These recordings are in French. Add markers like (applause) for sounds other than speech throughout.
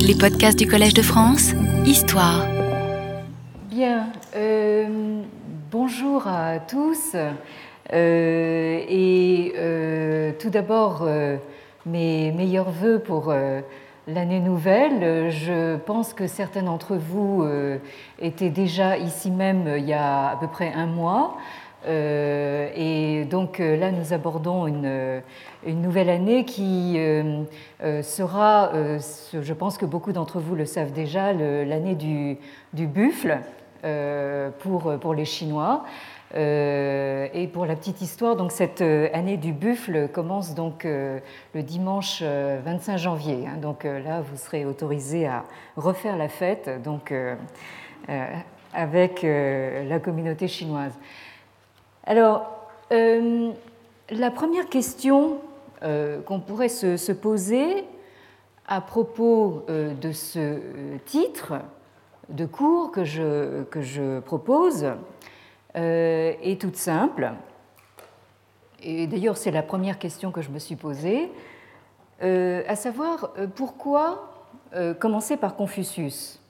Les podcasts du Collège de France, Histoire. Bien, euh, bonjour à tous. Euh, et euh, tout d'abord, mes meilleurs voeux pour l'année nouvelle. Je pense que certains d'entre vous étaient déjà ici même il y a à peu près un mois. Et donc là, nous abordons une, une nouvelle année qui euh, sera, je pense que beaucoup d'entre vous le savent déjà, l'année du, buffle pour, les Chinois. et pour la petite histoire, donc cette année du buffle commence donc le dimanche 25 janvier. Hein. donc là, vous serez autorisé à refaire la fête donc, avec la communauté chinoise. Alors, euh, la première question euh, qu'on pourrait se, poser à propos euh, de ce titre de cours que je, propose est toute simple. Et d'ailleurs, c'est la première question que je me suis posée, à savoir pourquoi commencer par Confucius?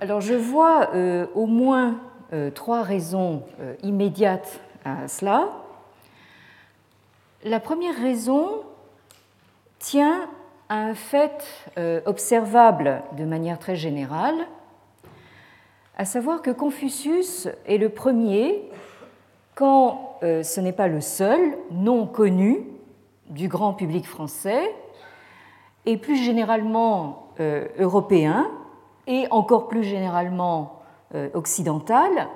Alors, je vois au moins euh, trois raisons euh, immédiates à cela. La première raison tient à un fait euh, observable de manière très générale, à savoir que Confucius est le premier, quand ce n'est pas le seul, non connu du grand public français, et plus généralement européen, et encore plus généralement euh, occidentale,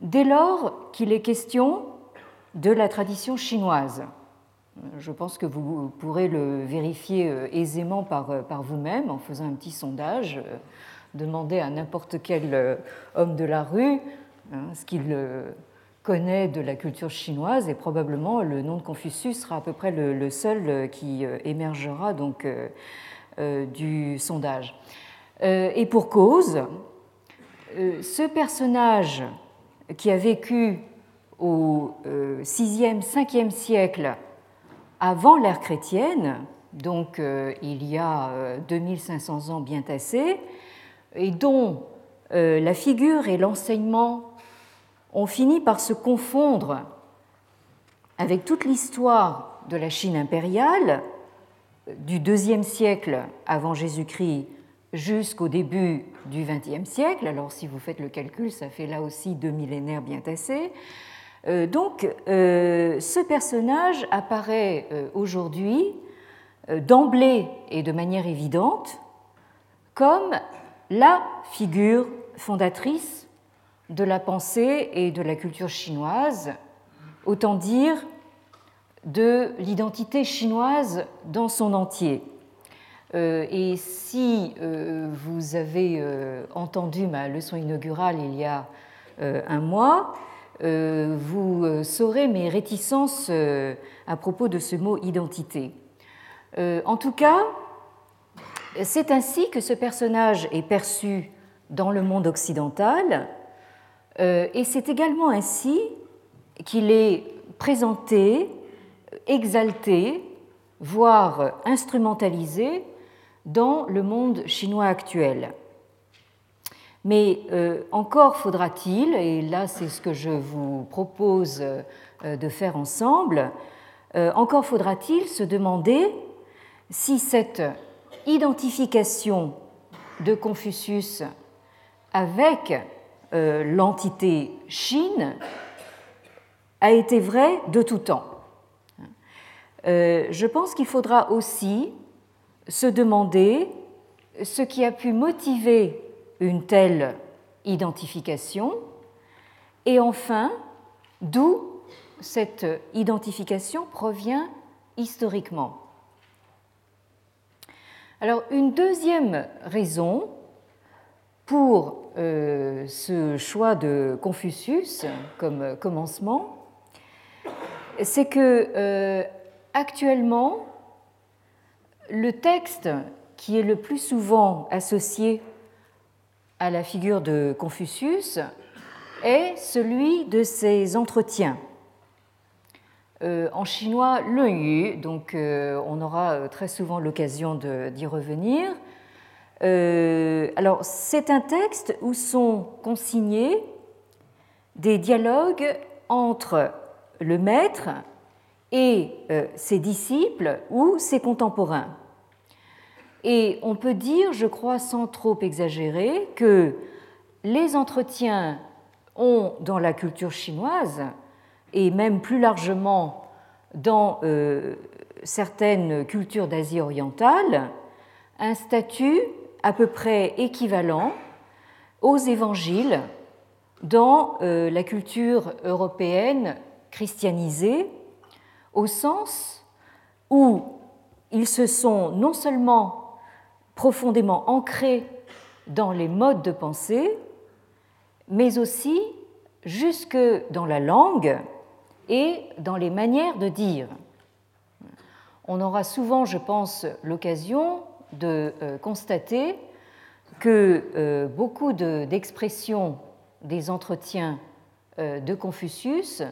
dès lors qu'il est question de la tradition chinoise. Je pense que vous pourrez le vérifier euh, aisément par, euh, par vous-même en faisant un petit sondage. Demandez à n'importe quel homme de la rue hein, ce qu'il connaît de la culture chinoise et probablement le nom de Confucius sera à peu près le, seul qui émergera donc du sondage. Et pour cause, euh, ce personnage qui a vécu au 6e, euh, 5e siècle avant l'ère chrétienne, donc euh, il y a 2500 ans bien tassés, et dont la figure et l'enseignement ont fini par se confondre avec toute l'histoire de la Chine impériale du IIe siècle avant Jésus-Christ jusqu'au début du XXe siècle. Alors si vous faites le calcul, ça fait là aussi deux millénaires bien tassés. Euh, donc euh, ce personnage apparaît euh, aujourd'hui d'emblée et de manière évidente comme la figure fondatrice de la pensée et de la culture chinoise, autant dire de l'identité chinoise dans son entier. Et si vous avez entendu ma leçon inaugurale il y a un mois, vous saurez mes réticences à propos de ce mot identité. En tout cas, c'est ainsi que ce personnage est perçu dans le monde occidental, et c'est également ainsi qu'il est présenté, exalté, voire instrumentalisé dans le monde chinois actuel. Mais euh, encore faudra-t-il, et là c'est ce que je vous propose euh, de faire ensemble, euh, encore faudra-t-il se demander si cette identification de Confucius avec l'entité Chine a été vraie de tout temps. Je pense qu'il faudra aussi se demander ce qui a pu motiver une telle identification et enfin d'où cette identification provient historiquement. Alors une deuxième raison pour euh, ce choix de Confucius comme commencement, c'est que euh, actuellement le texte qui est le plus souvent associé à la figure de Confucius est celui de ses entretiens. en chinois le yu, donc on aura très souvent l'occasion d'y revenir. alors c'est un texte où sont consignés des dialogues entre le maître et ses disciples ou ses contemporains. Et on peut dire, je crois sans trop exagérer, que les entretiens ont dans la culture chinoise, et même plus largement dans euh, certaines cultures d'Asie orientale, un statut à peu près équivalent aux évangiles dans euh, la culture européenne christianisée, au sens où ils se sont non seulement profondément ancré dans les modes de pensée, mais aussi jusque dans la langue et dans les manières de dire. On aura souvent, je pense, l'occasion de euh, constater que euh, beaucoup d'expressions des entretiens euh, de Confucius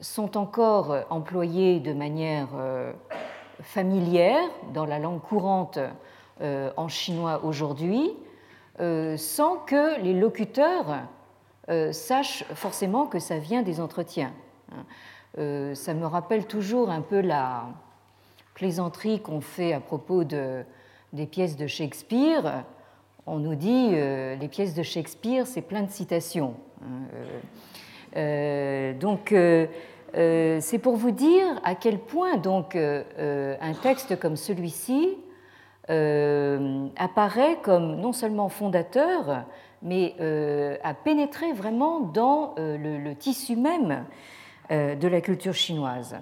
sont encore employées de manière familière dans la langue courante en chinois aujourd'hui, euh, sans que les locuteurs euh, sachent forcément que ça vient des entretiens. ça me rappelle toujours un peu la plaisanterie qu'on fait à propos de, des pièces de Shakespeare. On nous dit les pièces de Shakespeare, c'est plein de citations. donc, c'est pour vous dire à quel point donc un texte comme celui-ci euh, apparaît comme non seulement fondateur, mais euh, a pénétré vraiment dans euh, le, tissu même de la culture chinoise.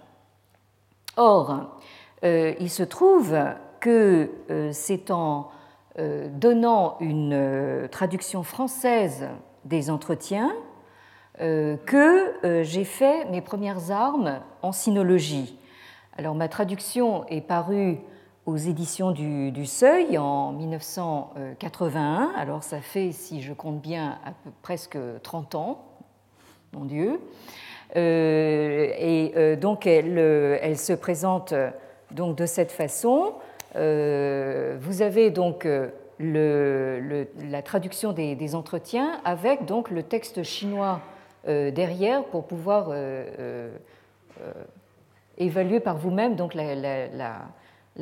Or, il se trouve que c'est en donnant une traduction française des entretiens que j'ai fait mes premières armes en sinologie. Alors ma traduction est parue aux éditions du, Seuil en 1981. Alors ça fait, si je compte bien, presque 30 ans, mon Dieu. Euh, et euh, donc elle, elle, se présente donc de cette façon. Euh, vous avez donc la traduction des, entretiens avec donc le texte chinois derrière pour pouvoir évaluer par vous-même donc la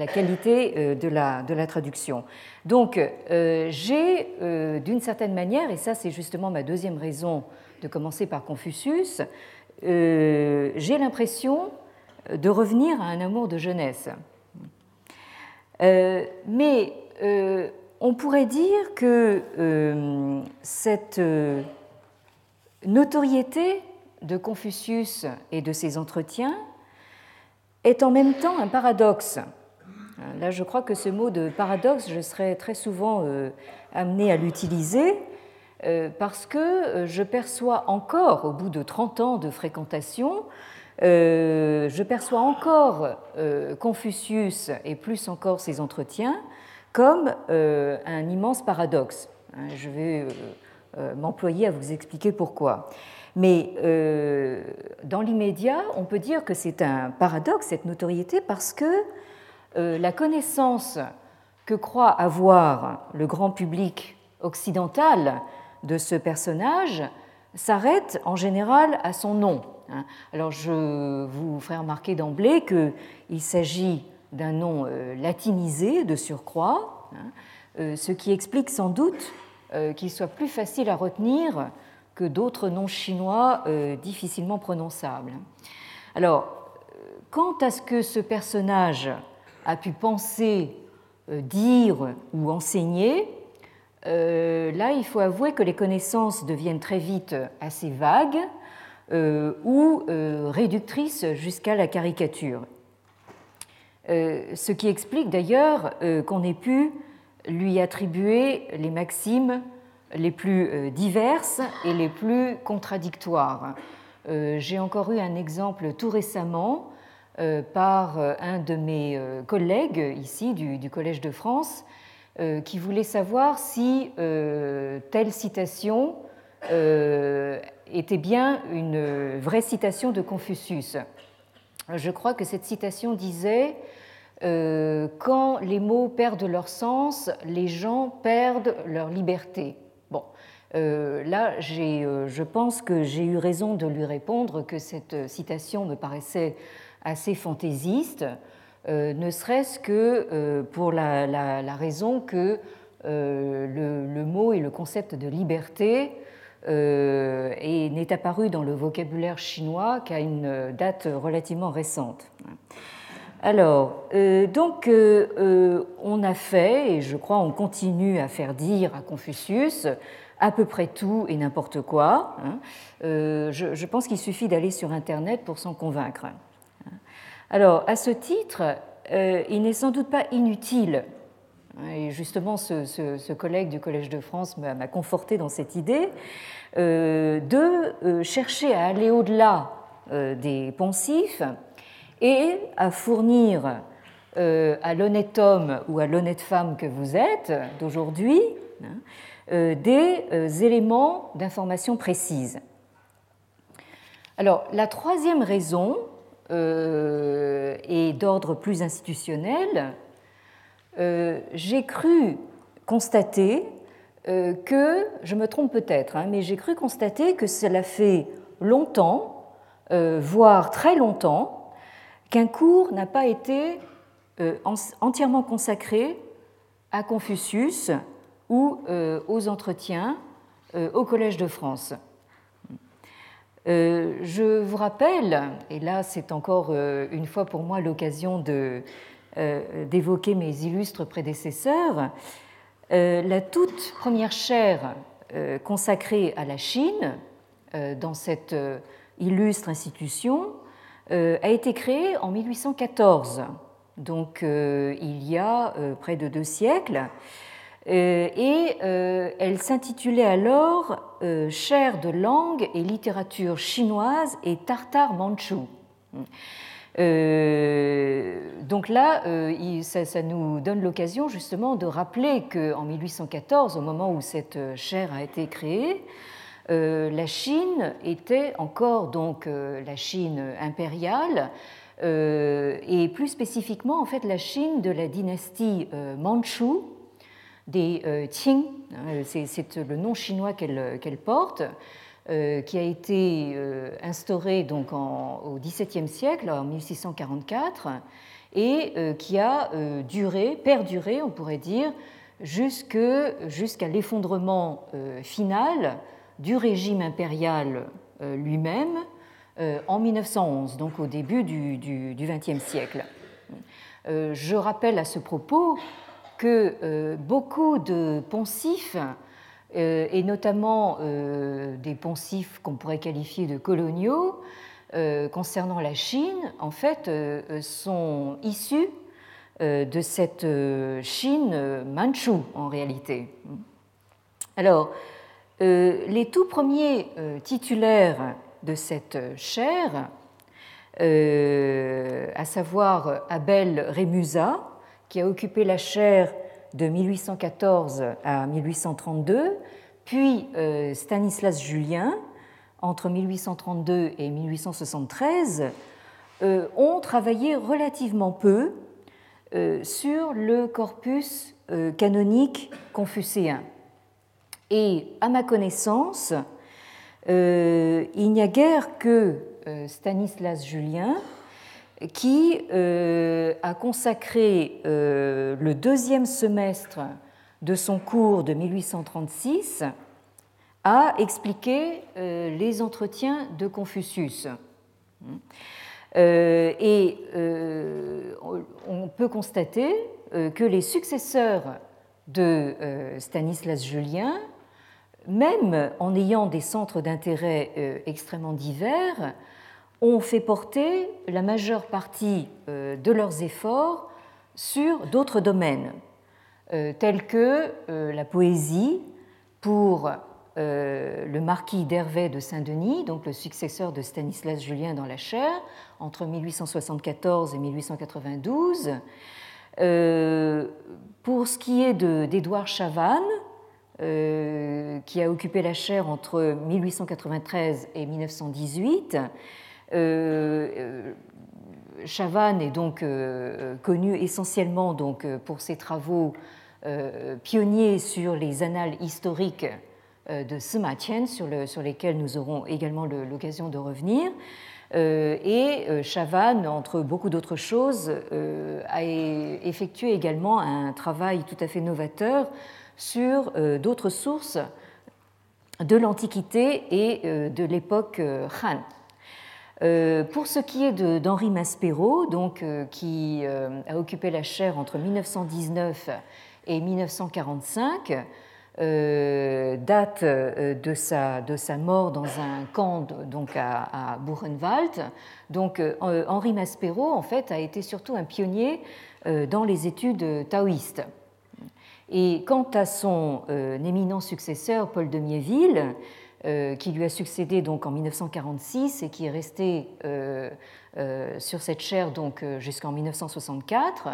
qualité euh, de la, la traduction. Donc euh, j'ai, euh, d'une certaine manière, et ça c'est justement ma deuxième raison de commencer par Confucius, j'ai l'impression de revenir à un amour de jeunesse. mais on pourrait dire que cette notoriété de Confucius et de ses entretiens est en même temps un paradoxe là, je crois que ce mot de paradoxe, je serais très souvent euh, amené à l'utiliser euh, parce que je perçois encore, au bout de 30 ans de fréquentation, je perçois encore Confucius et plus encore ses entretiens comme un immense paradoxe. Hein, je vais m'employer à vous expliquer pourquoi. Mais dans l'immédiat, on peut dire que c'est un paradoxe, cette notoriété, parce que euh, la connaissance que croit avoir le grand public occidental de ce personnage s'arrête en général à son nom. Hein. Alors je vous ferai remarquer d'emblée qu'il s'agit d'un nom euh, latinisé de surcroît, hein, euh, ce qui explique sans doute qu'il soit plus facile à retenir que d'autres noms chinois difficilement prononçables. Alors, quant à ce que ce personnage a pu penser, euh, dire ou enseigner, euh, là, il faut avouer que les connaissances deviennent très vite assez vagues euh, ou réductrices jusqu'à la caricature. ce qui explique d'ailleurs qu'on ait pu lui attribuer les maximes les plus diverses et les plus contradictoires. J'ai encore eu un exemple tout récemment par euh, un de mes euh, collègues ici du, Collège de France qui voulait savoir si telle citation était bien une vraie citation de Confucius. je crois que cette citation disait Quand les mots perdent leur sens, les gens perdent leur liberté. Bon, là, je pense que j'ai eu raison de lui répondre que cette citation me paraissait assez fantaisiste, ne serait-ce que pour la, raison que le, mot et le concept de liberté euh, n'est apparu dans le vocabulaire chinois qu'à une date relativement récente. Alors, euh, donc, euh, on a fait, et je crois on continue à faire dire à Confucius à peu près tout et n'importe quoi. Hein. Je, pense qu'il suffit d'aller sur Internet pour s'en convaincre. Alors, à ce titre, il n'est sans doute pas inutile et justement, ce, collègue du Collège de France m'a conforté dans cette idée euh, de euh, chercher à aller au-delà euh, des poncifs et à fournir à l'honnête homme ou à l'honnête femme que vous êtes d'aujourd'hui hein, des éléments d'information précise. Alors, la troisième raison est d'ordre plus institutionnel euh, j'ai cru constater euh, que, je me trompe peut-être, hein, mais j'ai cru constater que cela fait longtemps, euh, voire très longtemps, qu'un cours n'a pas été entièrement consacré à Confucius ou aux entretiens au Collège de France. Je vous rappelle, et là c'est encore une fois pour moi l'occasion euh, d'évoquer mes illustres prédécesseurs, euh, la toute première chaire euh, consacrée à la Chine dans cette illustre institution a été créée en 1814, donc il y a près de deux siècles, et elle s'intitulait alors Chaire de langue et littérature chinoise et tartare manchou. Euh, donc là, euh, ça, nous donne l'occasion justement de rappeler qu'en 1814, au moment où cette chaire a été créée, euh, la Chine était encore donc la Chine impériale et plus spécifiquement en fait la Chine de la dynastie Manchu des Qing, hein, c'est le nom chinois qu'elle porte. Euh, qui a été euh, instauré donc au XVIIe siècle, en 1644, et euh, qui a duré, perduré, on pourrait dire, jusqu'à l'effondrement final du régime impérial lui-même en 1911, donc au début du XXe siècle. Je rappelle à ce propos que beaucoup de poncifs euh, et notamment euh, des poncifs qu'on pourrait qualifier de coloniaux euh, concernant la Chine, en fait, sont issus de cette Chine manchoue en réalité. Alors, les tout premiers titulaires de cette chaire, à savoir Abel Rémusa, qui a occupé la chaire de 1814 à 1832, puis euh, Stanislas Julien entre 1832 et 1873, euh, ont travaillé relativement peu euh, sur le corpus canonique confucéen. Et à ma connaissance, il n'y a guère que Stanislas Julien qui euh, a consacré euh, le deuxième semestre de son cours de 1836 à expliquer euh, les entretiens de Confucius. et on peut constater que les successeurs de Stanislas Julien, même en ayant des centres d'intérêt extrêmement divers, ont fait porter la majeure partie euh, de leurs efforts sur d'autres domaines, euh, tels que euh, la poésie pour le marquis d'Hervé de Saint-Denis, donc le successeur de Stanislas Julien dans la chaire, entre 1874 et 1892. pour ce qui est d'Édouard Chavannes, qui a occupé la chaire entre 1893 et 1918, euh, Chavannes est donc connu essentiellement donc, pour ses travaux pionniers sur les annales historiques de Sima Qian, sur, sur lesquels nous aurons également l'occasion de revenir. Euh, et euh, Chavannes, entre beaucoup d'autres choses, euh, a effectué également un travail tout à fait novateur sur d'autres sources de l'Antiquité et de l'époque Han. Pour ce qui est d'Henri Maspero, donc, qui a occupé la chaire entre 1919 et 1945, euh, date euh, de sa, de sa mort dans un camp à, Buchenwald. Donc euh, Henri Maspero en fait a été surtout un pionnier dans les études taoïstes. Et quant à son éminent successeur Paul de Miéville, qui lui a succédé donc en 1946 et qui est resté sur cette chaire donc jusqu'en 1964,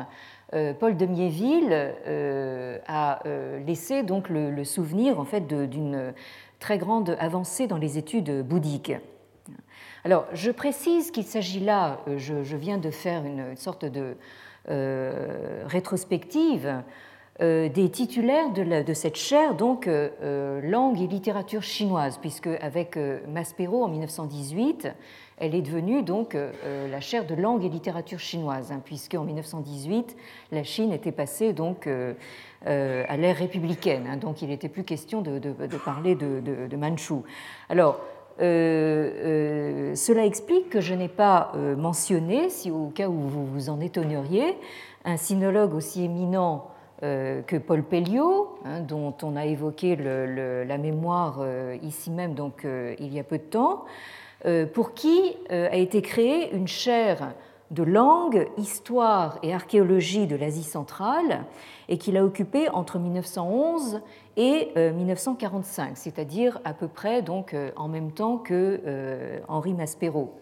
euh, Paul de Miéville euh, a euh, laissé donc le, souvenir en fait d'une très grande avancée dans les études bouddhiques. Alors, je précise qu'il s'agit là, je, viens de faire une sorte de rétrospective des titulaires de, cette chaire, donc langue et littérature chinoise, puisque avec Maspero en 1918, elle est devenue donc euh, euh, la chaire de langue et littérature chinoise, hein, puisque en 1918, la Chine était passée donc euh, à l'ère républicaine, hein, donc il n'était plus question de, parler de, de, Manchu. Alors, cela explique que je n'ai pas mentionné, si au cas où vous vous en étonneriez, un sinologue aussi éminent que Paul Pelliot, hein, dont on a évoqué la mémoire ici même donc, il y a peu de temps, euh, pour qui euh, a été créée une chaire de langue, histoire et archéologie de l'Asie centrale et qu'il a occupée entre 1911 et 1945, euh, c'est-à-dire à peu près donc en même temps que Henri Maspero.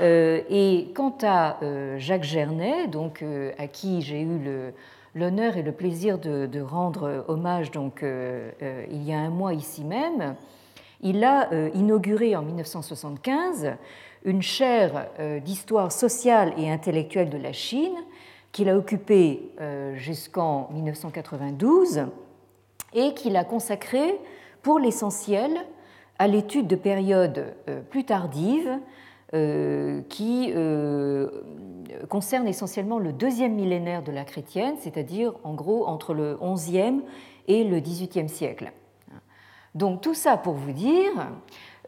Et quant à Jacques Gernet, donc à qui j'ai eu l'honneur et le plaisir de, rendre hommage donc il y a un mois ici même, il a euh, inauguré en 1975 une chaire euh, d'histoire sociale et intellectuelle de la Chine qu'il a occupée euh, jusqu'en 1992 et qu'il a consacrée pour l'essentiel à l'étude de périodes plus tardives qui concernent essentiellement le deuxième millénaire de la chrétienne, c'est-à-dire en gros entre le XIe et le XVIIIe siècle. Donc tout ça pour vous dire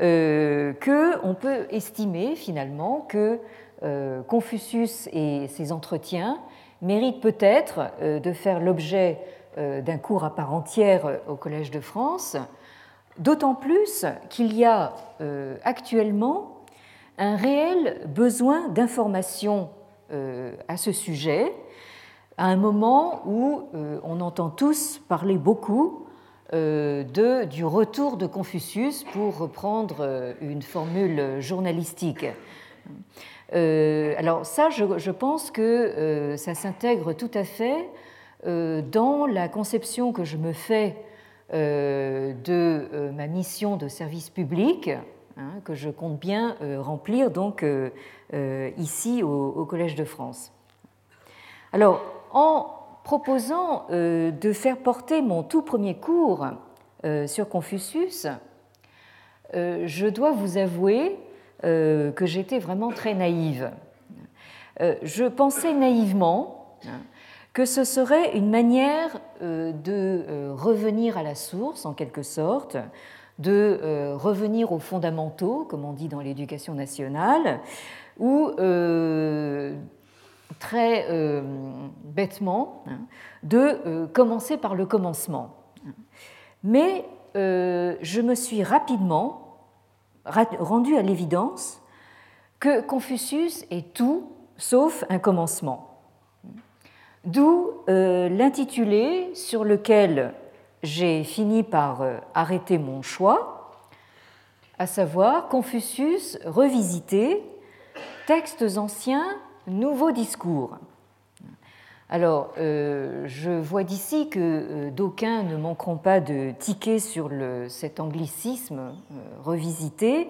euh, qu'on peut estimer finalement que euh, Confucius et ses entretiens méritent peut-être euh, de faire l'objet d'un cours à part entière au Collège de France, d'autant plus qu'il y a actuellement un réel besoin d'information à ce sujet, à un moment où on entend tous parler beaucoup euh, de, du retour de Confucius, pour reprendre euh, une formule journalistique. Euh, alors ça, je, pense que ça s'intègre tout à fait dans la conception que je me fais de ma mission de service public, hein, que je compte bien remplir donc ici au, Collège de France. Alors, en proposant euh, de faire porter mon tout premier cours euh, sur Confucius, euh, je dois vous avouer que j'étais vraiment très naïve. Je pensais naïvement hein, que ce serait une manière de revenir à la source, en quelque sorte, de revenir aux fondamentaux, comme on dit dans l'éducation nationale, ou très euh, bêtement hein, de euh, commencer par le commencement. Mais euh, je me suis rapidement rendu à l'évidence que Confucius est tout sauf un commencement. D'où l'intitulé sur lequel j'ai fini par arrêter mon choix, à savoir Confucius revisité, textes anciens nouveau discours. Alors, euh, je vois d'ici que euh, d'aucuns ne manqueront pas de tiquer sur le, cet anglicisme euh, revisité,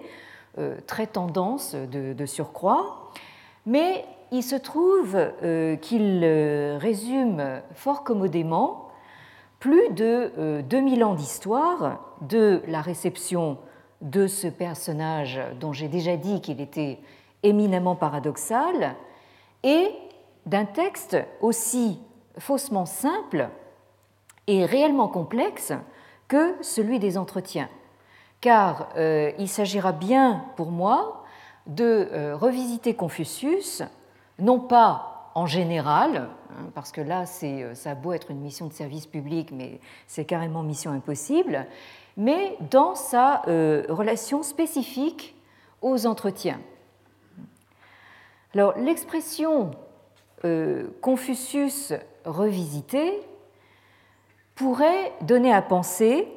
très tendance de, surcroît, mais il se trouve qu'il résume fort commodément plus de 2000 ans d'histoire de la réception de ce personnage dont j'ai déjà dit qu'il était éminemment paradoxal et d'un texte aussi faussement simple et réellement complexe que celui des entretiens. Car euh, il s'agira bien pour moi de euh, revisiter Confucius, non pas en général, hein, parce que là euh, ça a beau être une mission de service public, mais c'est carrément mission impossible, mais dans sa relation spécifique aux entretiens. Alors l'expression Confucius revisité pourrait donner à penser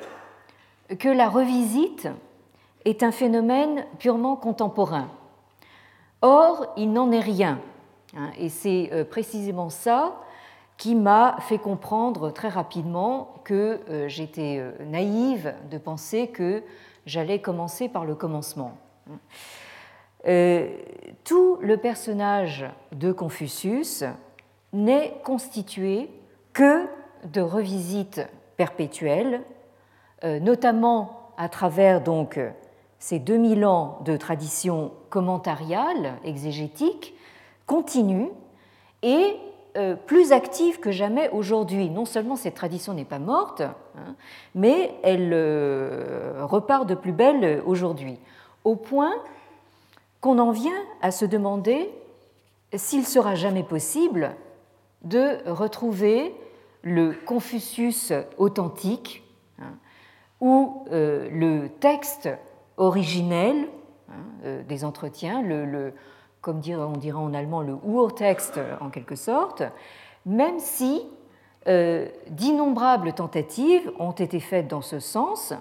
que la revisite est un phénomène purement contemporain. Or, il n'en est rien. Hein, et c'est euh, précisément ça qui m'a fait comprendre très rapidement que euh, j'étais euh, naïve de penser que j'allais commencer par le commencement. Tout le personnage de Confucius n'est constitué que de revisites perpétuelles, notamment à travers donc ces 2000 ans de tradition commentariale, exégétique, continue et euh, plus active que jamais aujourd'hui. Non seulement cette tradition n'est pas morte, hein, mais elle euh, repart de plus belle aujourd'hui, au point qu'on en vient à se demander s'il sera jamais possible de retrouver le Confucius authentique hein, ou euh, le texte originel hein, euh, des entretiens, le, comme on dirait en allemand le Urtext en quelque sorte, même si euh, d'innombrables tentatives ont été faites dans ce sens,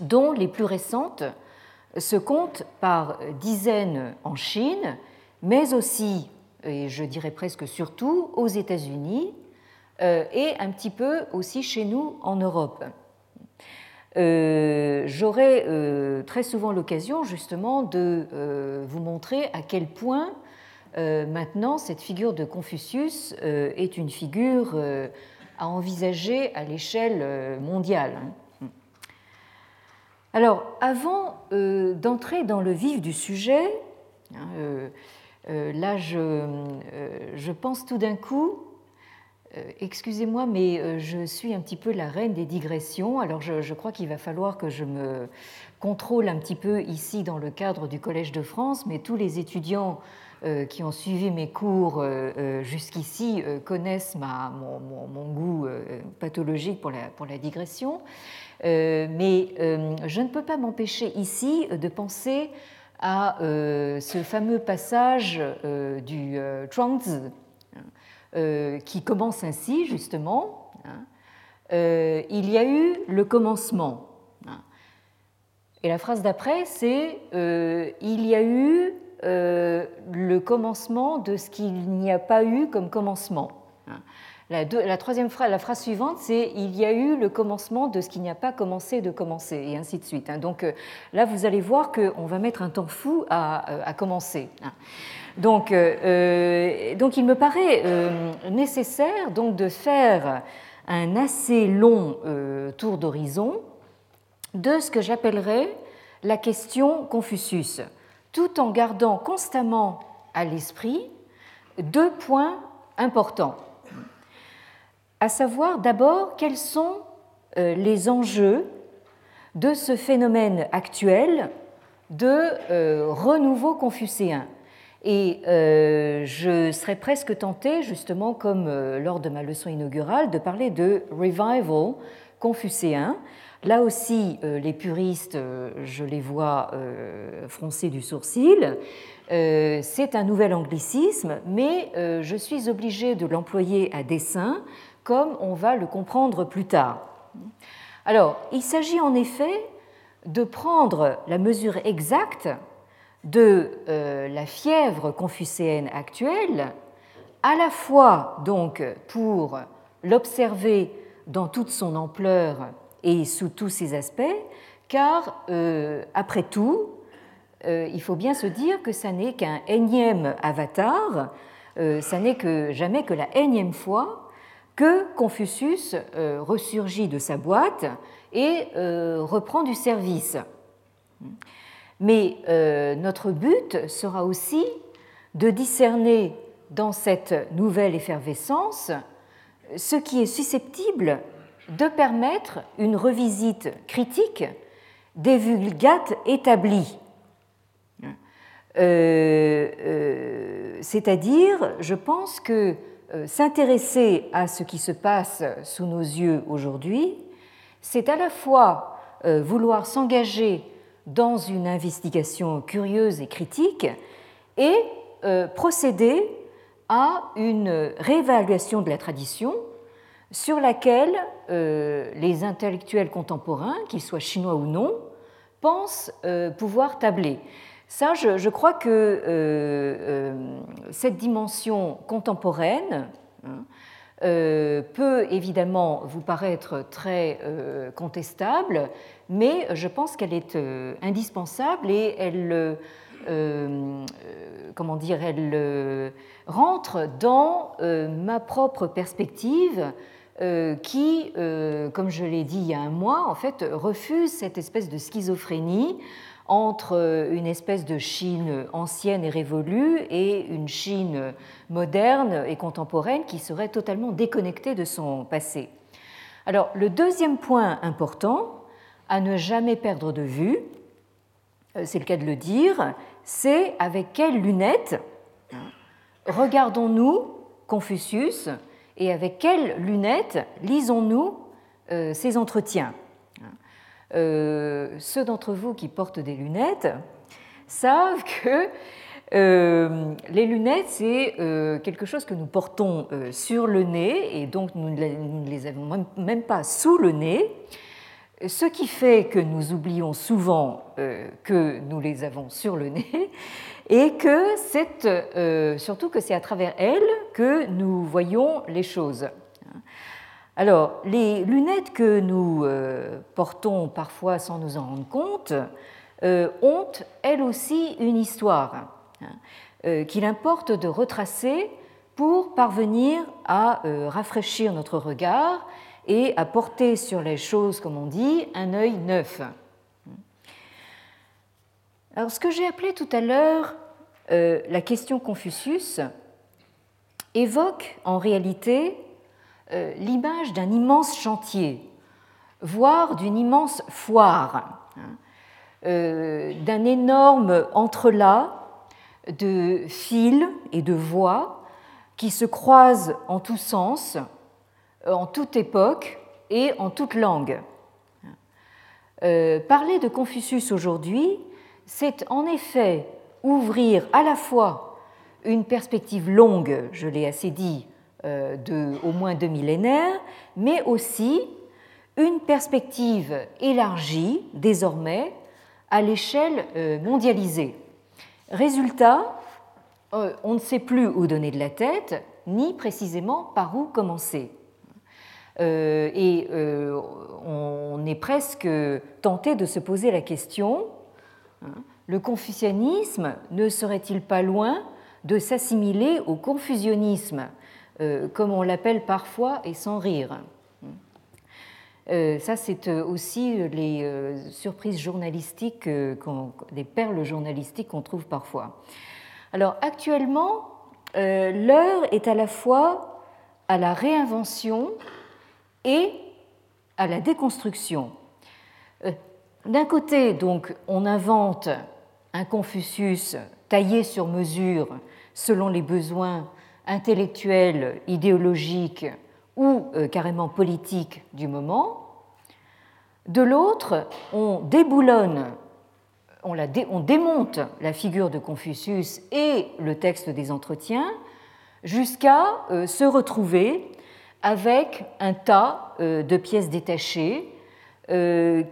dont les plus récentes se comptent par dizaines en Chine, mais aussi, et je dirais presque surtout, aux États-Unis, euh, et un petit peu aussi chez nous en Europe. Euh, j'aurai euh, très souvent l'occasion justement de vous montrer à quel point maintenant cette figure de Confucius est une figure à envisager à l'échelle mondiale. Alors, avant d'entrer dans le vif du sujet, hein, là je pense tout d'un coup euh, excusez-moi, mais euh, je suis un petit peu la reine des digressions. Alors je, crois qu'il va falloir que je me contrôle un petit peu ici dans le cadre du Collège de France, mais tous les étudiants euh, qui ont suivi mes cours jusqu'ici connaissent mon, goût pathologique pour la, digression. mais je ne peux pas m'empêcher ici de penser à ce fameux passage du Zhuangzi euh, qui commence ainsi, justement. Hein. Euh, il y a eu le commencement. Hein. Et la phrase d'après, c'est euh, Il y a eu le commencement de ce qu'il n'y a pas eu comme commencement. Hein. La, troisième phrase, suivante, c'est il y a eu le commencement de ce qui n'y a pas commencé de commencer, et ainsi de suite. Donc là, vous allez voir qu'on va mettre un temps fou à, à commencer. Donc, euh, euh, donc il me paraît euh, nécessaire de faire un assez long tour d'horizon de ce que j'appellerais la question Confucius, tout en gardant constamment à l'esprit deux points importants, à savoir d'abord quels sont les enjeux de ce phénomène actuel de renouveau confucéen et euh, je serais presque tentée, justement, comme euh, lors de ma leçon inaugurale, de parler de revival confucéen. Là aussi, euh, les puristes, je les vois froncer du sourcil. C'est un nouvel anglicisme, mais je suis obligée de l'employer à dessein, comme on va le comprendre plus tard. Alors, il s'agit en effet de prendre la mesure exacte de euh, la fièvre confucéenne actuelle, à la fois donc pour l'observer dans toute son ampleur et sous tous ses aspects, car euh, après tout, il faut bien se dire que ça n'est qu'un énième avatar, ça n'est que jamais que la énième fois que Confucius ressurgit de sa boîte et reprend du service. Mais notre but sera aussi de discerner dans cette nouvelle effervescence ce qui est susceptible de permettre une revisite critique des vulgates établis. Euh, euh, c'est-à-dire, je pense que euh, s'intéresser à ce qui se passe sous nos yeux aujourd'hui, c'est à la fois vouloir s'engager dans une investigation curieuse et critique et procéder à une réévaluation de la tradition sur laquelle euh, les intellectuels contemporains, qu'ils soient chinois ou non, pensent euh, pouvoir tabler. Ça, je, crois que euh, cette dimension contemporaine hein, peut évidemment vous paraître très contestable, mais je pense qu'elle est indispensable et elle, comment dire, elle rentre dans euh, ma propre perspective euh, qui, euh, comme je l'ai dit il y a un mois, en fait, refuse cette espèce de schizophrénie entre une espèce de Chine ancienne et révolue et une Chine moderne et contemporaine qui serait totalement déconnectée de son passé. Alors, le deuxième point important à ne jamais perdre de vue, c'est le cas de le dire, c'est avec quelles lunettes regardons-nous Confucius et avec quelles lunettes lisons-nous euh, ces entretiens euh, Ceux d'entre vous qui portent des lunettes savent que euh, les lunettes, c'est quelque chose que nous portons sur le nez et donc nous ne les avons même pas sous le nez, ce qui fait que nous oublions souvent que nous les avons sur le nez et que c'est euh, surtout que c'est à travers elles que nous voyons les choses. Alors, les lunettes que nous euh, portons parfois sans nous en rendre compte euh, ont elles aussi une histoire hein, qu'il importe de retracer pour parvenir à rafraîchir notre regard et à porter sur les choses, comme on dit, un œil neuf. Alors, ce que j'ai appelé tout à l'heure euh, la question Confucius évoque en réalité euh, l'image d'un immense chantier, voire d'une immense foire, hein, euh, d'un énorme entrelac de fils et de voies qui se croisent en tous sens, en toute époque et en toute langue. parler de Confucius aujourd'hui, c'est en effet ouvrir à la fois une perspective longue, je l'ai assez dit, euh, de au moins deux millénaires, mais aussi une perspective élargie désormais à l'échelle euh, mondialisée. Résultat, euh, on ne sait plus où donner de la tête, ni précisément par où commencer. et on est presque tenté de se poser la question hein, le confucianisme ne serait-il pas loin de s'assimiler au confusionnisme, euh, comme on l'appelle parfois et sans rire euh, ça, c'est euh, aussi les surprises journalistiques, des perles journalistiques qu'on trouve parfois. Alors, actuellement, l'heure est à la fois à la réinvention et à la déconstruction. D'un côté, donc, on invente un Confucius taillé sur mesure selon les besoins intellectuels, idéologiques ou euh, carrément politiques du moment. De l'autre, on déboulonne, on, on, démonte la figure de Confucius et le texte des entretiens jusqu'à euh, se retrouver avec un tas euh, de pièces détachées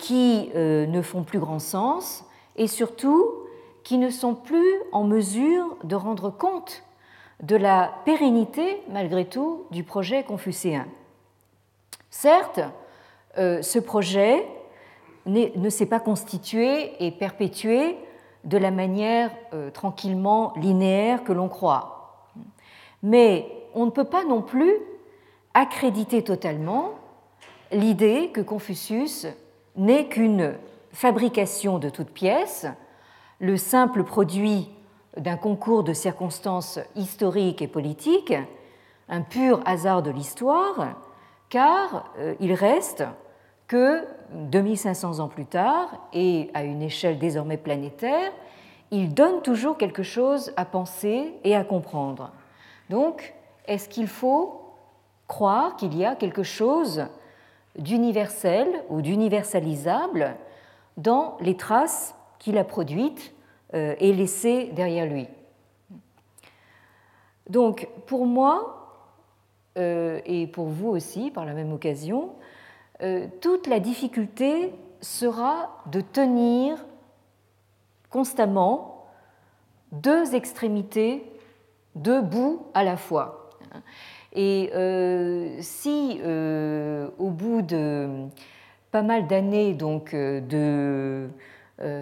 qui ne font plus grand sens et surtout qui ne sont plus en mesure de rendre compte de la pérennité, malgré tout, du projet confucéen. Certes, euh, ce projet ne s'est pas constitué et perpétué de la manière tranquillement linéaire que l'on croit. Mais on ne peut pas non plus accréditer totalement l'idée que Confucius n'est qu'une fabrication de toutes pièces, le simple produit d'un concours de circonstances historiques et politiques, un pur hasard de l'histoire, car euh, il reste que 2500 ans plus tard, et à une échelle désormais planétaire, il donne toujours quelque chose à penser et à comprendre. Donc, est-ce qu'il faut croire qu'il y a quelque chose d'universel ou d'universalisable dans les traces qu'il a produites euh, et laissées derrière lui Donc, pour moi, euh, et pour vous aussi, par la même occasion, euh, toute la difficulté sera de tenir constamment deux extrémités, deux bouts à la fois. Et euh, si euh, au bout de pas mal d'années donc de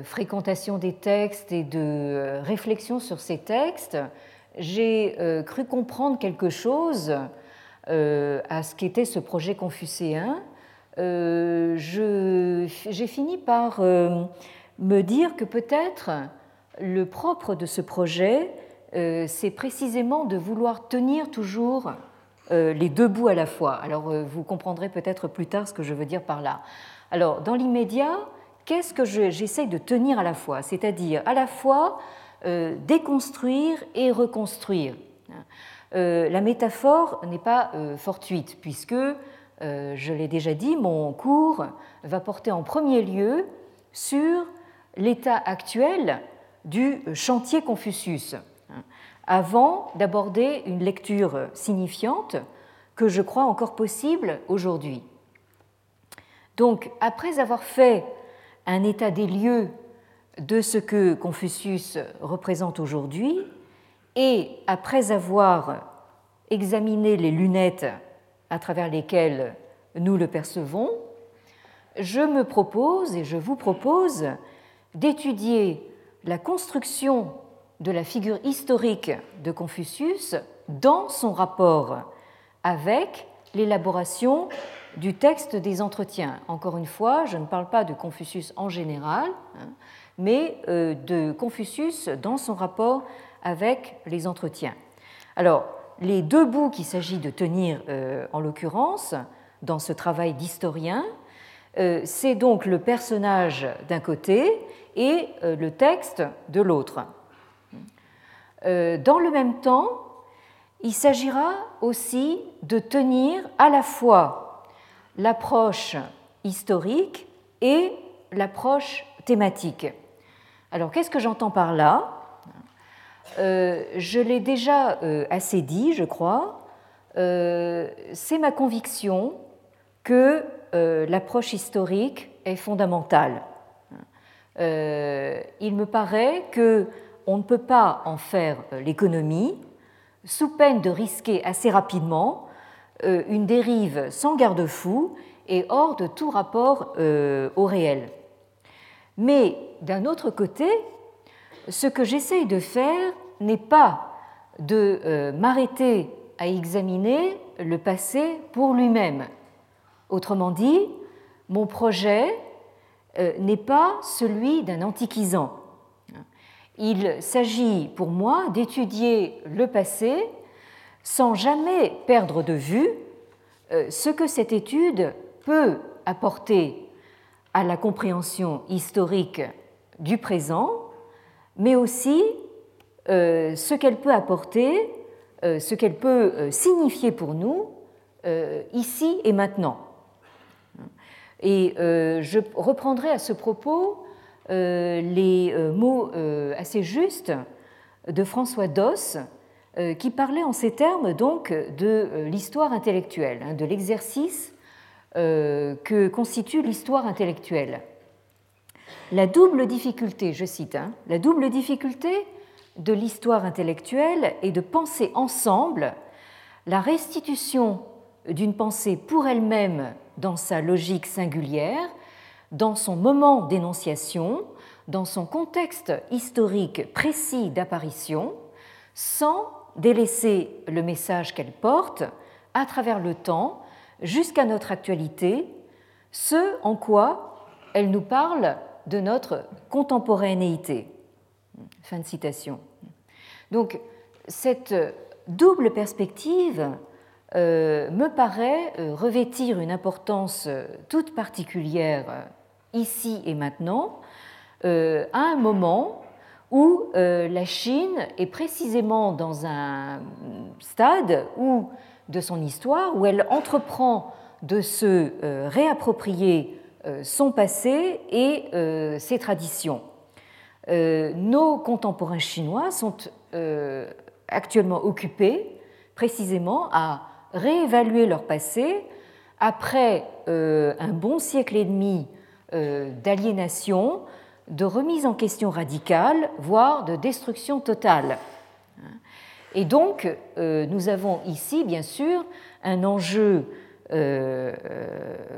fréquentation des textes et de réflexion sur ces textes, j'ai cru comprendre quelque chose à ce qu'était ce projet confucéen, euh, j'ai fini par euh, me dire que peut-être le propre de ce projet, euh, c'est précisément de vouloir tenir toujours les deux bouts à la fois. Alors vous comprendrez peut-être plus tard ce que je veux dire par là. Alors dans l'immédiat, qu'est-ce que j'essaie de tenir à la fois C'est-à-dire à la fois déconstruire et reconstruire. la métaphore n'est pas fortuite puisque euh, je l'ai déjà dit, mon cours va porter en premier lieu sur l'état actuel du chantier Confucius, hein, avant d'aborder une lecture signifiante que je crois encore possible aujourd'hui. Donc, après avoir fait un état des lieux de ce que Confucius représente aujourd'hui, et après avoir examiné les lunettes à travers lesquels nous le percevons, je me propose et je vous propose d'étudier la construction de la figure historique de Confucius dans son rapport avec l'élaboration du texte des entretiens. Encore une fois, je ne parle pas de Confucius en général, hein, mais euh, de Confucius dans son rapport avec les entretiens. Alors, les deux bouts qu'il s'agit de tenir euh, en l'occurrence dans ce travail d'historien, euh, c'est donc le personnage d'un côté et le texte de l'autre. Dans le même temps, il s'agira aussi de tenir à la fois l'approche historique et l'approche thématique. Alors qu'est-ce que j'entends par là? Euh, je l'ai déjà euh, assez dit, je crois. Euh, c'est ma conviction que l'approche historique est fondamentale. il me paraît que on ne peut pas en faire l'économie sous peine de risquer assez rapidement une dérive sans garde-fou et hors de tout rapport au réel. Mais d'un autre côté, ce que j'essaye de faire n'est pas de euh, m'arrêter à examiner le passé pour lui-même. Autrement dit, mon projet euh, n'est pas celui d'un antiquisant. Il s'agit pour moi d'étudier le passé sans jamais perdre de vue euh, ce que cette étude peut apporter à la compréhension historique du présent mais aussi euh, ce qu'elle peut apporter, euh, ce qu'elle peut signifier pour nous ici et maintenant. Et je reprendrai à ce propos les mots assez justes de François Doss, qui parlait en ces termes donc de l'histoire intellectuelle, hein, de l'exercice que constitue l'histoire intellectuelle. La double difficulté, je cite, hein, la double difficulté de l'histoire intellectuelle est de penser ensemble la restitution d'une pensée pour elle-même dans sa logique singulière, dans son moment d'énonciation, dans son contexte historique précis d'apparition sans délaisser le message qu'elle porte à travers le temps jusqu'à notre actualité, ce en quoi elle nous parle de notre contemporanéité. Fin de citation. Donc, cette double perspective euh, me paraît euh, revêtir une importance euh, toute particulière ici et maintenant, à un moment où la Chine est précisément dans un stade de son histoire où elle entreprend de se réapproprier son passé et ses traditions. Nos contemporains chinois sont actuellement occupés précisément à réévaluer leur passé après euh, un bon siècle et demi euh, d'aliénation, de remise en question radicale, voire de destruction totale. Et donc, euh, nous avons ici, bien sûr, un enjeu,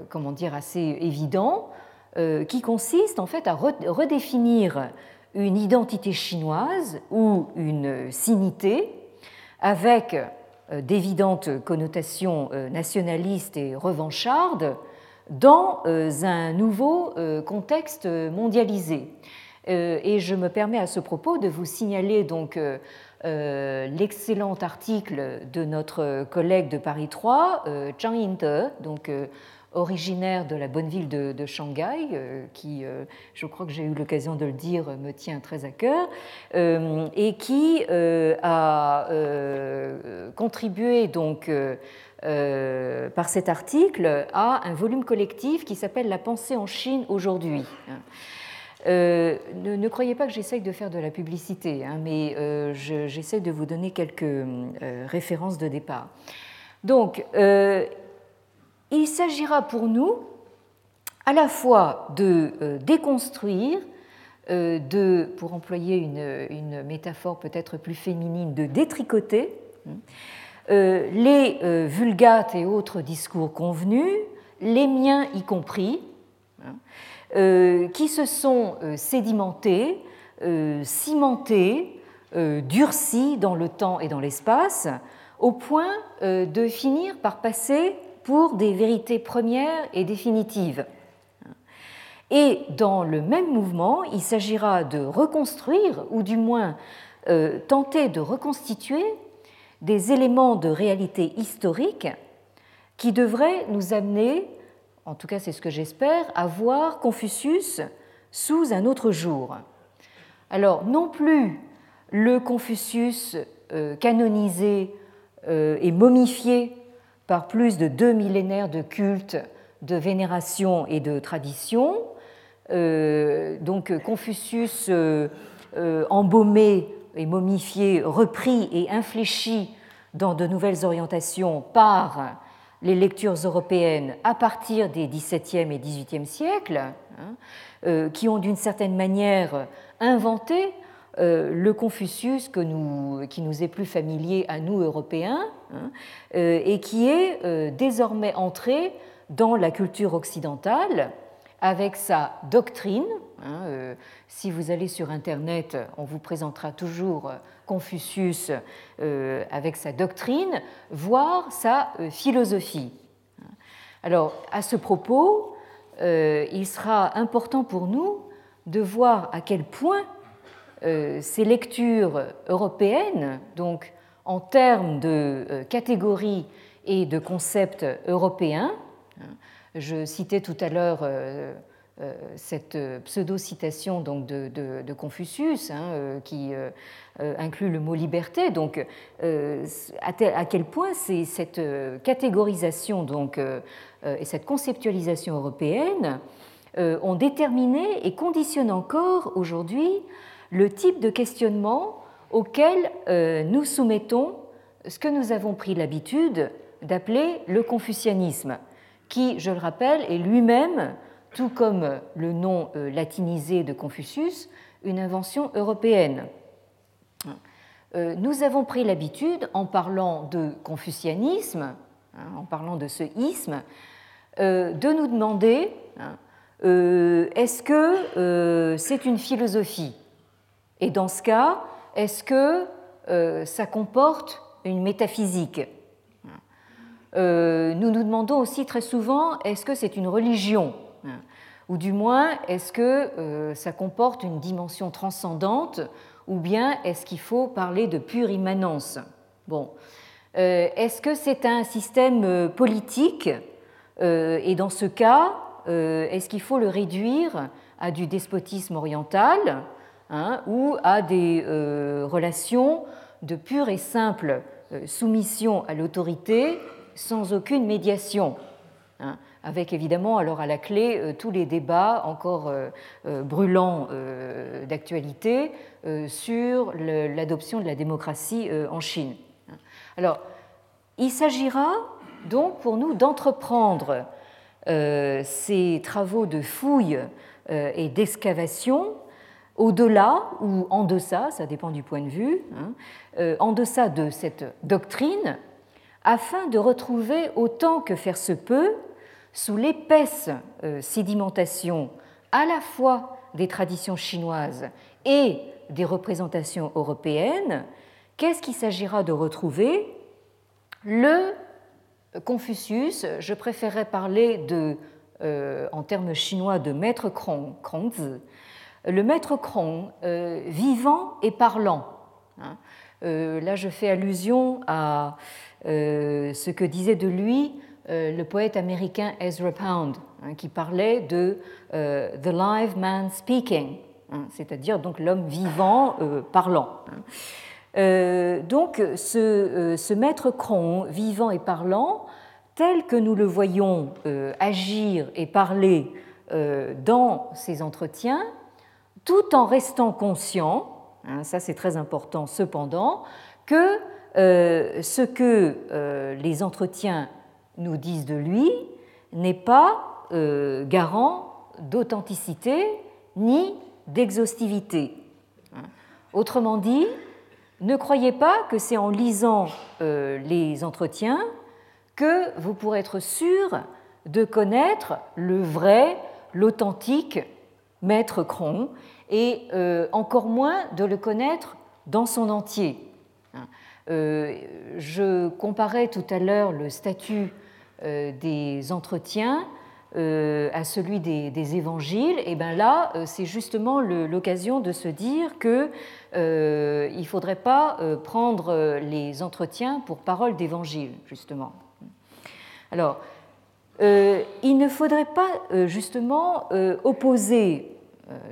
comment dire, assez évident, qui consiste en fait à redéfinir une identité chinoise ou une sinité avec euh, d'évidentes connotations euh, nationalistes et revanchardes dans euh, un nouveau contexte mondialisé. Et je me permets à ce propos de vous signaler donc l'excellent article de notre collègue de Paris 3, Zhang Yingde, donc originaire de la bonne ville de, Shanghai, euh, qui, euh, je crois que j'ai eu l'occasion de le dire, me tient très à cœur, euh, et qui a contribué donc par cet article à un volume collectif qui s'appelle La pensée en Chine aujourd'hui. ne, croyez pas que j'essaye de faire de la publicité, hein, mais j'essaie de vous donner quelques références de départ. Donc, il s'agira pour nous à la fois de euh, déconstruire, euh, de, pour employer une, métaphore peut-être plus féminine, de détricoter hein, euh, les vulgates et autres discours convenus, les miens y compris, hein, qui se sont sédimentés, cimentés, durcis dans le temps et dans l'espace, au point de finir par passer pour des vérités premières et définitives. Et dans le même mouvement, il s'agira de reconstruire, ou du moins euh, tenter de reconstituer, des éléments de réalité historique qui devraient nous amener, en tout cas c'est ce que j'espère, à voir Confucius sous un autre jour. Alors non plus le Confucius euh, canonisé euh, et momifié par plus de deux millénaires de culte, de vénération et de tradition. Euh, donc Confucius embaumé et momifié, repris et infléchi dans de nouvelles orientations par les lectures européennes à partir des XVIIe et XVIIIe siècles, hein, qui ont d'une certaine manière inventé euh, le Confucius que nous, qui nous est plus familier à nous, Européens, hein, euh, et qui est euh, désormais entré dans la culture occidentale avec sa doctrine. Hein, si vous allez sur Internet, on vous présentera toujours Confucius avec sa doctrine, voire sa philosophie. Alors, à ce propos, il sera important pour nous de voir à quel point euh, ces lectures européennes, donc en termes de euh, catégories et de concepts européens, hein, je citais tout à l'heure euh, cette pseudo-citation donc de, Confucius hein, qui inclut le mot liberté. Donc, à, quel point c'est cette catégorisation donc, et cette conceptualisation européenne ont déterminé et conditionnent encore aujourd'hui le type de questionnement auquel euh, nous soumettons ce que nous avons pris l'habitude d'appeler le confucianisme, qui, je le rappelle, est lui-même, tout comme le nom euh, latinisé de Confucius, une invention européenne. Euh, nous avons pris l'habitude, en parlant de confucianisme, hein, en parlant de ce isme, de nous demander hein, est-ce que c'est une philosophie? Et dans ce cas, est-ce que ça comporte une métaphysique? Nous nous demandons aussi très souvent, est-ce que c'est une religion? Ou du moins, est-ce que ça comporte une dimension transcendante ou bien est-ce qu'il faut parler de pure immanence? Bon, euh, est-ce que c'est un système euh, politique euh, Et dans ce cas, est-ce qu'il faut le réduire à du despotisme oriental hein, ou à des relations de pure et simple soumission à l'autorité sans aucune médiation hein? Avec évidemment alors à la clé euh, tous les débats encore euh, euh, brûlants d'actualité sur l'adoption de la démocratie en Chine. Alors, il s'agira donc pour nous d'entreprendre ces travaux de fouille et d'excavation au-delà ou en deçà, ça dépend du point de vue, hein, en deçà de cette doctrine, afin de retrouver autant que faire se peut sous l'épaisse euh, sédimentation à la fois des traditions chinoises et des représentations européennes, qu'est-ce qu'il s'agira de retrouver? Le Confucius, je préférerais parler de, euh, en termes chinois de maître Krong, le maître Krong euh, vivant et parlant. Hein. là, je fais allusion à ce que disait de lui le poète américain Ezra Pound, hein, qui parlait de euh, The Live Man Speaking, hein, c'est-à-dire donc l'homme vivant euh, parlant. Hein. donc ce, ce, maître cron, vivant et parlant, tel que nous le voyons agir et parler dans ces entretiens, tout en restant conscient, ça c'est très important cependant, que ce que les entretiens nous disent de lui n'est pas euh, garant d'authenticité ni d'exhaustivité. Autrement dit, ne croyez pas que c'est en lisant euh, les entretiens que vous pourrez être sûr de connaître le vrai, l'authentique maître Cron, et euh, encore moins de le connaître dans son entier. je comparais tout à l'heure le statut des entretiens euh, à celui des, évangiles, et bien là, euh, c'est justement l'occasion de se dire qu'il ne faudrait pas prendre les entretiens pour parole d'évangile, justement. Alors, il ne faudrait pas justement opposer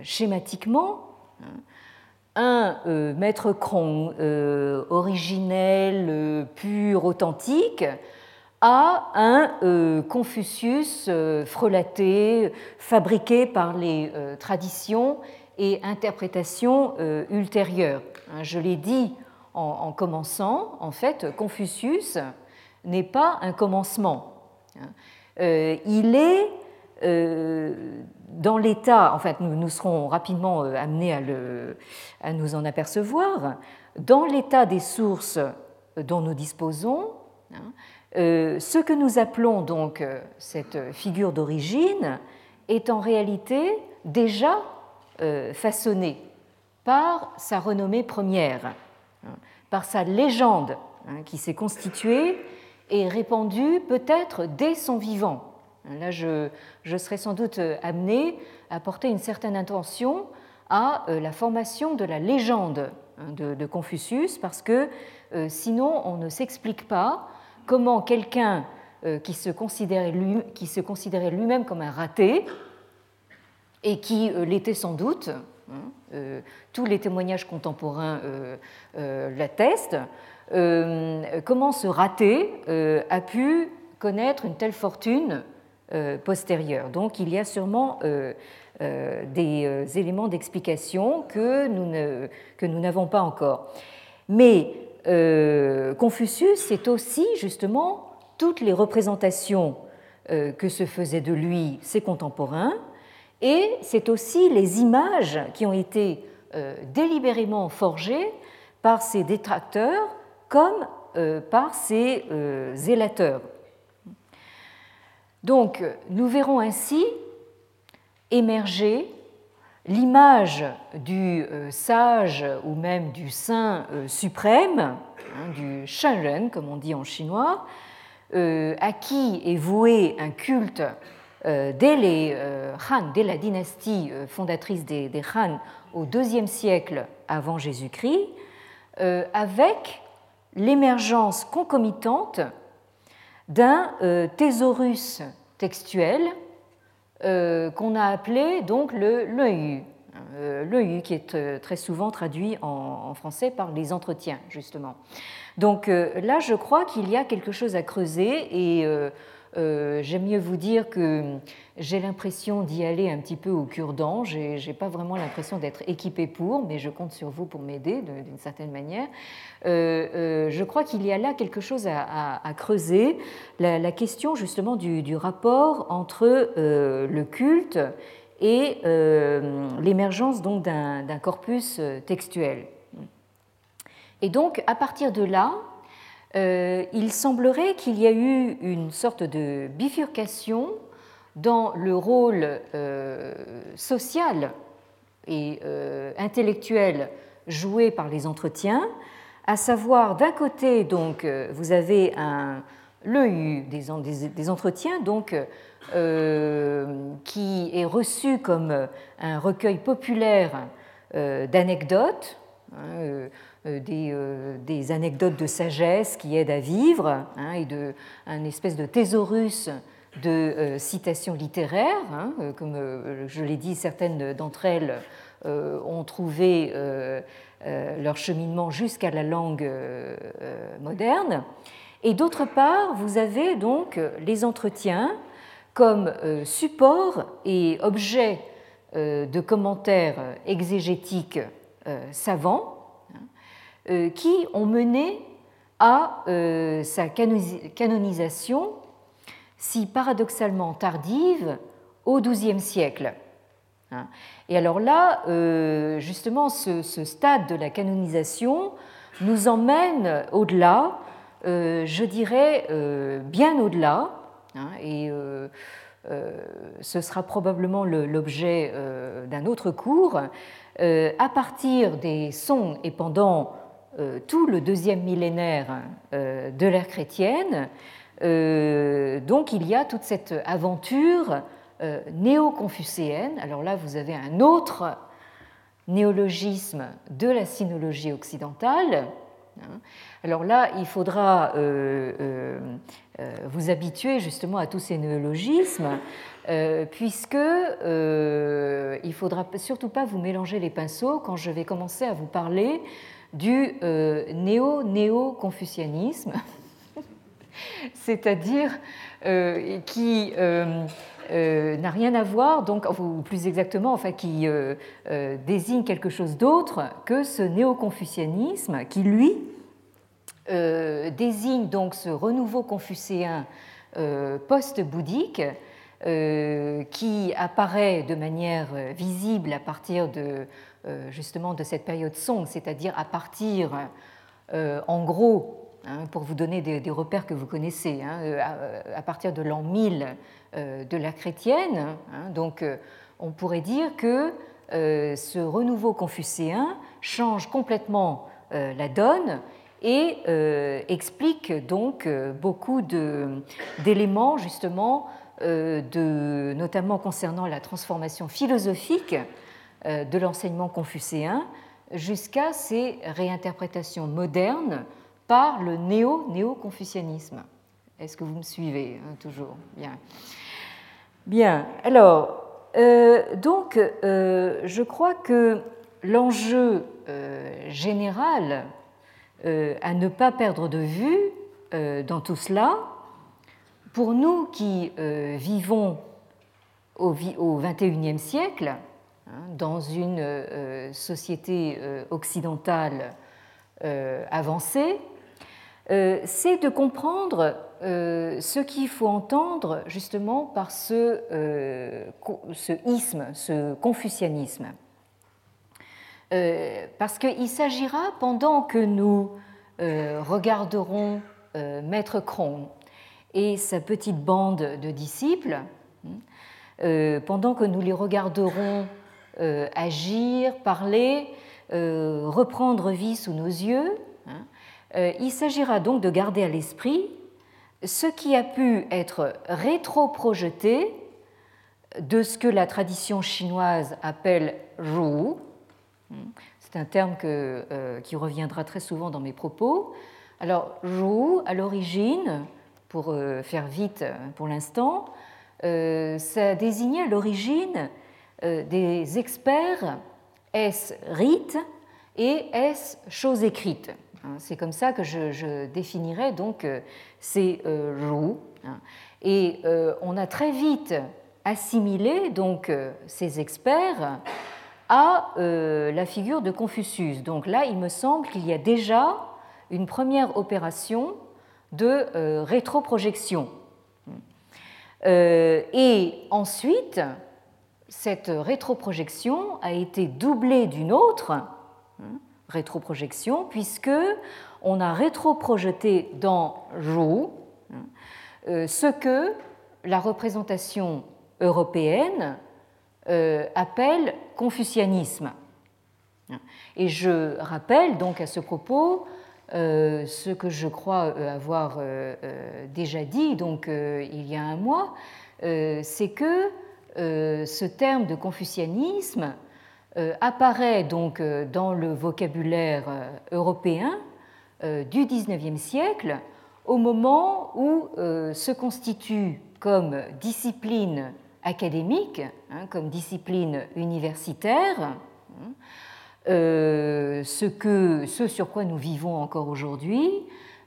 schématiquement hein, un maître cron originel, pur, authentique, à un euh, Confucius euh, frelaté, fabriqué par les euh, traditions et interprétations ultérieures. Hein, je l'ai dit en, commençant, en fait, Confucius n'est pas un commencement. Hein. il est dans l'état, en fait, nous, serons rapidement amenés à nous en apercevoir, dans l'état des sources dont nous disposons, hein, euh, ce que nous appelons donc euh, cette figure d'origine est en réalité déjà euh, façonnée par sa renommée première, hein, par sa légende hein, qui s'est constituée et répandue peut-être dès son vivant. Là, je, serai sans doute amené à porter une certaine intention à la formation de la légende hein, de, Confucius, parce que sinon on ne s'explique pas comment quelqu'un euh, qui se considérait lui-même comme un raté, et qui euh, l'était sans doute, hein, euh, tous les témoignages contemporains l'attestent, comment ce raté a pu connaître une telle fortune postérieure. Donc il y a sûrement des éléments d'explication que nous n'avons pas encore. Mais euh, Confucius, c'est aussi justement toutes les représentations euh, que se faisaient de lui ses contemporains, et c'est aussi les images qui ont été euh, délibérément forgées par ses détracteurs comme par ses zélateurs. Donc, nous verrons ainsi émerger l'image du sage ou même du saint suprême, hein, du Shenren, comme on dit en chinois, à qui est voué un culte dès les Han, dès la dynastie fondatrice des, Han au IIe siècle avant Jésus-Christ, avec l'émergence concomitante d'un euh, thésaurus textuel euh, qu'on a appelé donc le l'EU, euh, le qui est très souvent traduit en, français par les entretiens justement. Donc là, je crois qu'il y a quelque chose à creuser et euh, j'aime mieux vous dire que j'ai l'impression d'y aller un petit peu au cure-dent. Je n'ai pas vraiment l'impression d'être équipé pour, mais je compte sur vous pour m'aider d'une certaine manière. Euh, euh, je crois qu'il y a là quelque chose à, creuser, la, question justement du, rapport entre le culte et l'émergence donc d'un corpus textuel. Et donc, à partir de là, euh, il semblerait qu'il y a eu une sorte de bifurcation dans le rôle euh, social et euh, intellectuel joué par les entretiens, à savoir d'un côté donc vous avez un le des, des, entretiens donc qui est reçu comme un recueil populaire d'anecdotes. Hein, euh, euh, des, anecdotes de sagesse qui aident à vivre, hein, et de, un espèce de thésaurus de euh, citations littéraires. Hein, comme je l'ai dit, certaines d'entre elles ont trouvé leur cheminement jusqu'à la langue moderne. Et d'autre part, vous avez donc les entretiens comme support et objet de commentaires exégétiques savants qui ont mené à euh, sa canonisation, si paradoxalement tardive, au XIIe siècle. Hein. Et alors là, euh, justement, ce, stade de la canonisation nous emmène au-delà, je dirais bien au-delà, hein, et ce sera probablement l'objet d'un autre cours, à partir des sons et pendant euh, tout le deuxième millénaire euh, de l'ère chrétienne. Euh, donc il y a toute cette aventure néo-confucéenne. Alors là, vous avez un autre néologisme de la sinologie occidentale. Alors là, il faudra vous habituer justement à tous ces néologismes, puisque il faudra surtout pas vous mélanger les pinceaux quand je vais commencer à vous parler du euh, néo-néo-confucianisme, (laughs) c'est-à-dire euh, qui euh, n'a rien à voir, donc, ou plus exactement, enfin, qui désigne quelque chose d'autre que ce néo-confucianisme qui, lui, désigne donc ce renouveau confucéen post-bouddhique qui apparaît de manière visible à partir de justement de cette période Song, c'est-à-dire à partir, euh, en gros, hein, pour vous donner des, repères que vous connaissez, hein, euh, à, partir de l'an 1000 de la chrétienne. Hein, donc, on pourrait dire que ce renouveau confucéen change complètement la donne et explique donc beaucoup d'éléments justement, notamment concernant la transformation philosophique euh, de l'enseignement confucéen jusqu'à ses réinterprétations modernes par le néo-néo-confucianisme. Est-ce que vous me suivez hein, toujours? Bien. Bien. Alors, euh, donc, euh, je crois que l'enjeu général à ne pas perdre de vue dans tout cela, pour nous qui vivons au XXIe siècle, dans une euh, société euh, occidentale euh, avancée, c'est de comprendre ce qu'il faut entendre justement par ce, ce isme, ce confucianisme. Parce qu'il s'agira, pendant que nous regarderons Maître Cron et sa petite bande de disciples, pendant que nous les regarderons agir, parler, reprendre vie sous nos yeux, hein, il s'agira donc de garder à l'esprit ce qui a pu être rétro-projeté de ce que la tradition chinoise appelle Zhu. C'est un terme euh, qui reviendra très souvent dans mes propos. Alors, Zhu, à l'origine, pour euh, faire vite euh, pour l'instant, ça désignait à l'origine des experts S rite et S choses écrites. Hein, c'est comme ça que je, définirais donc ces Zhu. Hein. Et on a très vite assimiler donc euh, ces experts à euh, la figure de Confucius. Donc là, il me semble qu'il y a déjà une première opération de euh, rétroprojection. et ensuite, cette rétroprojection a été doublée d'une autre hein, rétroprojection, puisque on a rétroprojeté dans Zhou ce que la représentation européenne euh, appelle confucianisme. Et je rappelle donc à ce propos euh, ce que je crois euh, avoir déjà dit donc il y a un mois, c'est que ce terme de confucianisme apparaît donc dans le vocabulaire européen du XIXe siècle au moment où se constitue comme discipline académique, hein, comme discipline universitaire, hein, euh, ce, que, ce sur quoi nous vivons encore aujourd'hui,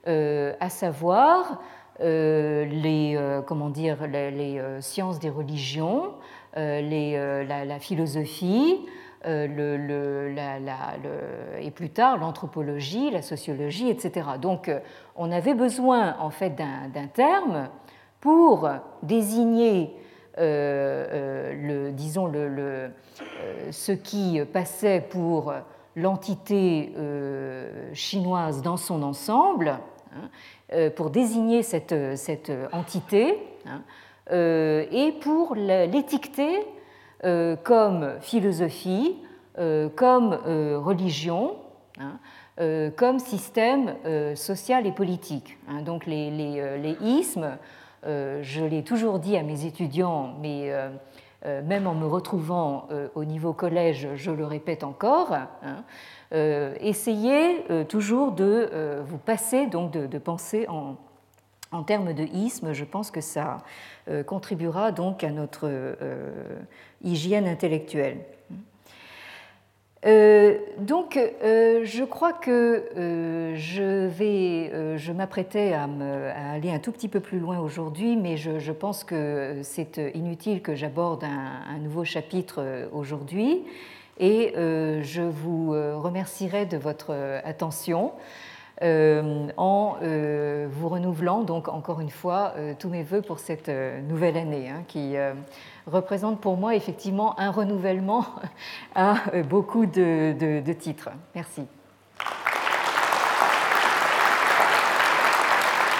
euh, à savoir euh, les, comment dire, les, sciences des religions, les, la, philosophie, le, et plus tard l'anthropologie, la sociologie, etc. Donc on avait besoin en fait d'un terme pour désigner euh, euh, le, le, euh, ce qui passait pour l'entité chinoise dans son ensemble, hein, pour désigner cette, cette entité hein, et pour l'étiqueter comme philosophie, comme religion, hein, comme système social et politique. Donc les, les, les ismes euh, je l'ai toujours dit à mes étudiants, mais euh, euh, même en me retrouvant au niveau collège, je le répète encore. Hein, essayez toujours de vous passer, donc de, penser en, termes de isme. Je pense que ça contribuera donc à notre hygiène intellectuelle. Euh, donc, euh, je crois que euh, je vais, je m'apprêtais à, aller un tout petit peu plus loin aujourd'hui, mais je, pense que c'est inutile que j'aborde un, nouveau chapitre aujourd'hui, et je vous remercierai de votre attention. en vous renouvelant donc encore une fois tous mes voeux pour cette nouvelle année hein, qui représente pour moi effectivement un renouvellement (laughs) à beaucoup de, titres. Merci.